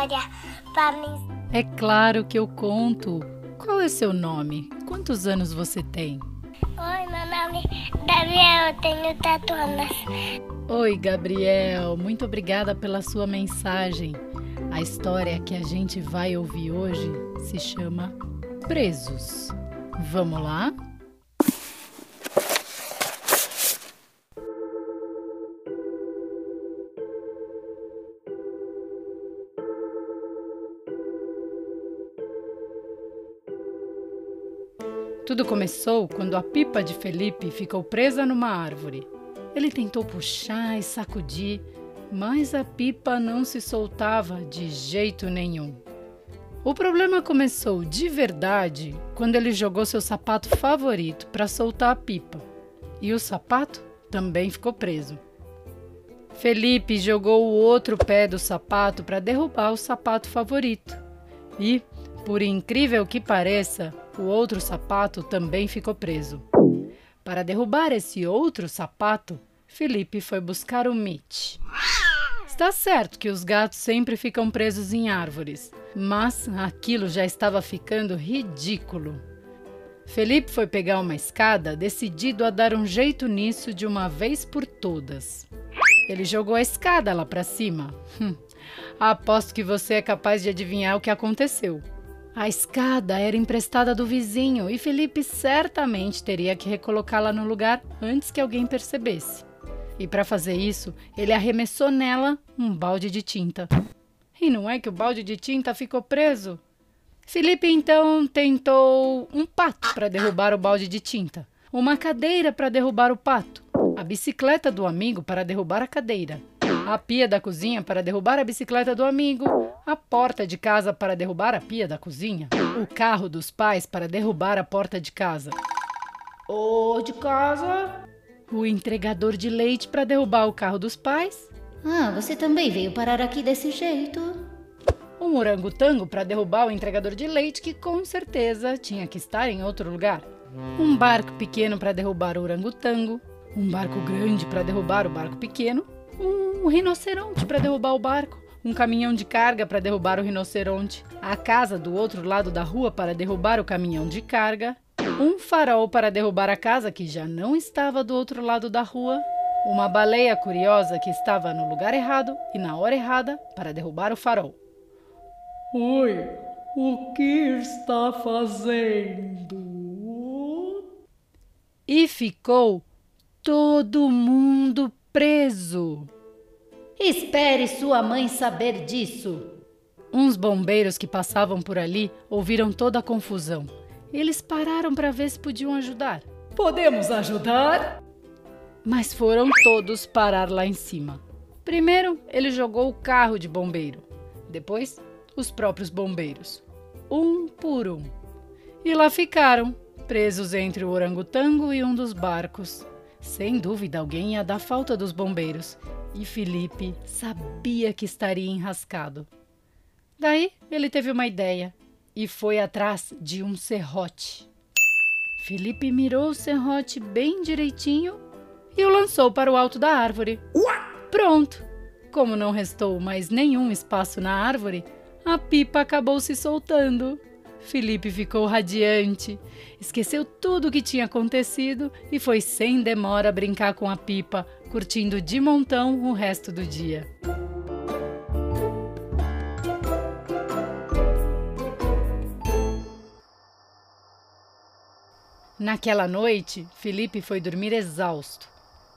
história para mim. É claro que eu conto. Qual é seu nome? Quantos anos você tem? Oi, meu nome é Gabriel, eu tenho tatu anos. Oi, Gabriel. Muito obrigada pela sua mensagem. A história que a gente vai ouvir hoje se chama Presos. Vamos lá? Tudo começou quando a pipa de Felipe ficou presa numa árvore. Ele tentou puxar e sacudir, mas a pipa não se soltava de jeito nenhum. O problema começou de verdade quando ele jogou seu sapato favorito para soltar a pipa. E o sapato também ficou preso. Felipe jogou o outro pé do sapato para derrubar o sapato favorito. E, por incrível que pareça, o outro sapato também ficou preso. Para derrubar esse outro sapato, Felipe foi buscar o Mitch. Está certo que os gatos sempre ficam presos em árvores, mas aquilo já estava ficando ridículo. Felipe foi pegar uma escada, decidido a dar um jeito nisso de uma vez por todas. Ele jogou a escada lá para cima. Hum, aposto que você é capaz de adivinhar o que aconteceu. A escada era emprestada do vizinho e Felipe certamente teria que recolocá-la no lugar antes que alguém percebesse. E para fazer isso, ele arremessou nela um balde de tinta. E não é que o balde de tinta ficou preso? Felipe então tentou um pato para derrubar o balde de tinta, uma cadeira para derrubar o pato, a bicicleta do amigo para derrubar a cadeira, a pia da cozinha para derrubar a bicicleta do amigo, a porta de casa para derrubar a pia da cozinha, o carro dos pais para derrubar a porta de casa. O de casa, o entregador de leite para derrubar o carro dos pais. Ah, você também veio parar aqui desse jeito. Um orangotango para derrubar o entregador de leite, que com certeza tinha que estar em outro lugar. Um barco pequeno para derrubar o orangotango. Um barco grande para derrubar o barco pequeno um rinoceronte para derrubar o barco, um caminhão de carga para derrubar o rinoceronte, a casa do outro lado da rua para derrubar o caminhão de carga, um farol para derrubar a casa que já não estava do outro lado da rua, uma baleia curiosa que estava no lugar errado e na hora errada para derrubar o farol. Oi, o que está fazendo? E ficou todo mundo preso. Espere sua mãe saber disso. Uns bombeiros que passavam por ali ouviram toda a confusão. Eles pararam para ver se podiam ajudar. Podemos ajudar? Mas foram todos parar lá em cima. Primeiro, ele jogou o carro de bombeiro. Depois, os próprios bombeiros. Um por um. E lá ficaram, presos entre o orangotango e um dos barcos. Sem dúvida, alguém ia dar falta dos bombeiros e Felipe sabia que estaria enrascado. Daí ele teve uma ideia e foi atrás de um serrote. Felipe mirou o serrote bem direitinho e o lançou para o alto da árvore. Pronto! Como não restou mais nenhum espaço na árvore, a pipa acabou se soltando. Felipe ficou radiante, esqueceu tudo o que tinha acontecido e foi sem demora brincar com a pipa, curtindo de montão o resto do dia. Naquela noite, Felipe foi dormir exausto.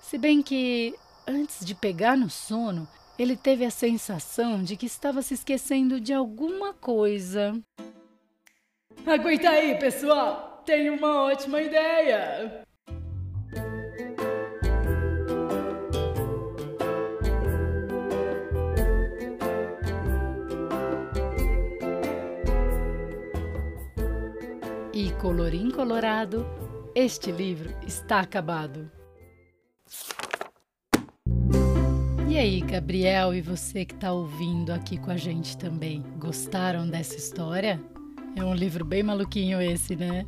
Se bem que, antes de pegar no sono, ele teve a sensação de que estava se esquecendo de alguma coisa. Aguenta aí, pessoal! Tenho uma ótima ideia! E colorim colorado, este livro está acabado. E aí, Gabriel e você que está ouvindo aqui com a gente também, gostaram dessa história? É um livro bem maluquinho esse, né?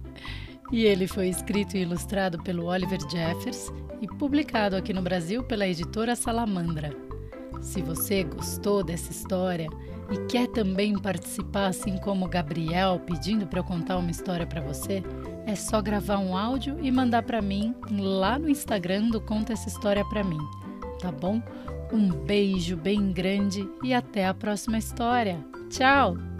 E ele foi escrito e ilustrado pelo Oliver Jeffers e publicado aqui no Brasil pela editora Salamandra. Se você gostou dessa história e quer também participar, assim como Gabriel, pedindo para eu contar uma história para você, é só gravar um áudio e mandar para mim lá no Instagram do Conta essa história para mim, tá bom? Um beijo bem grande e até a próxima história. Tchau!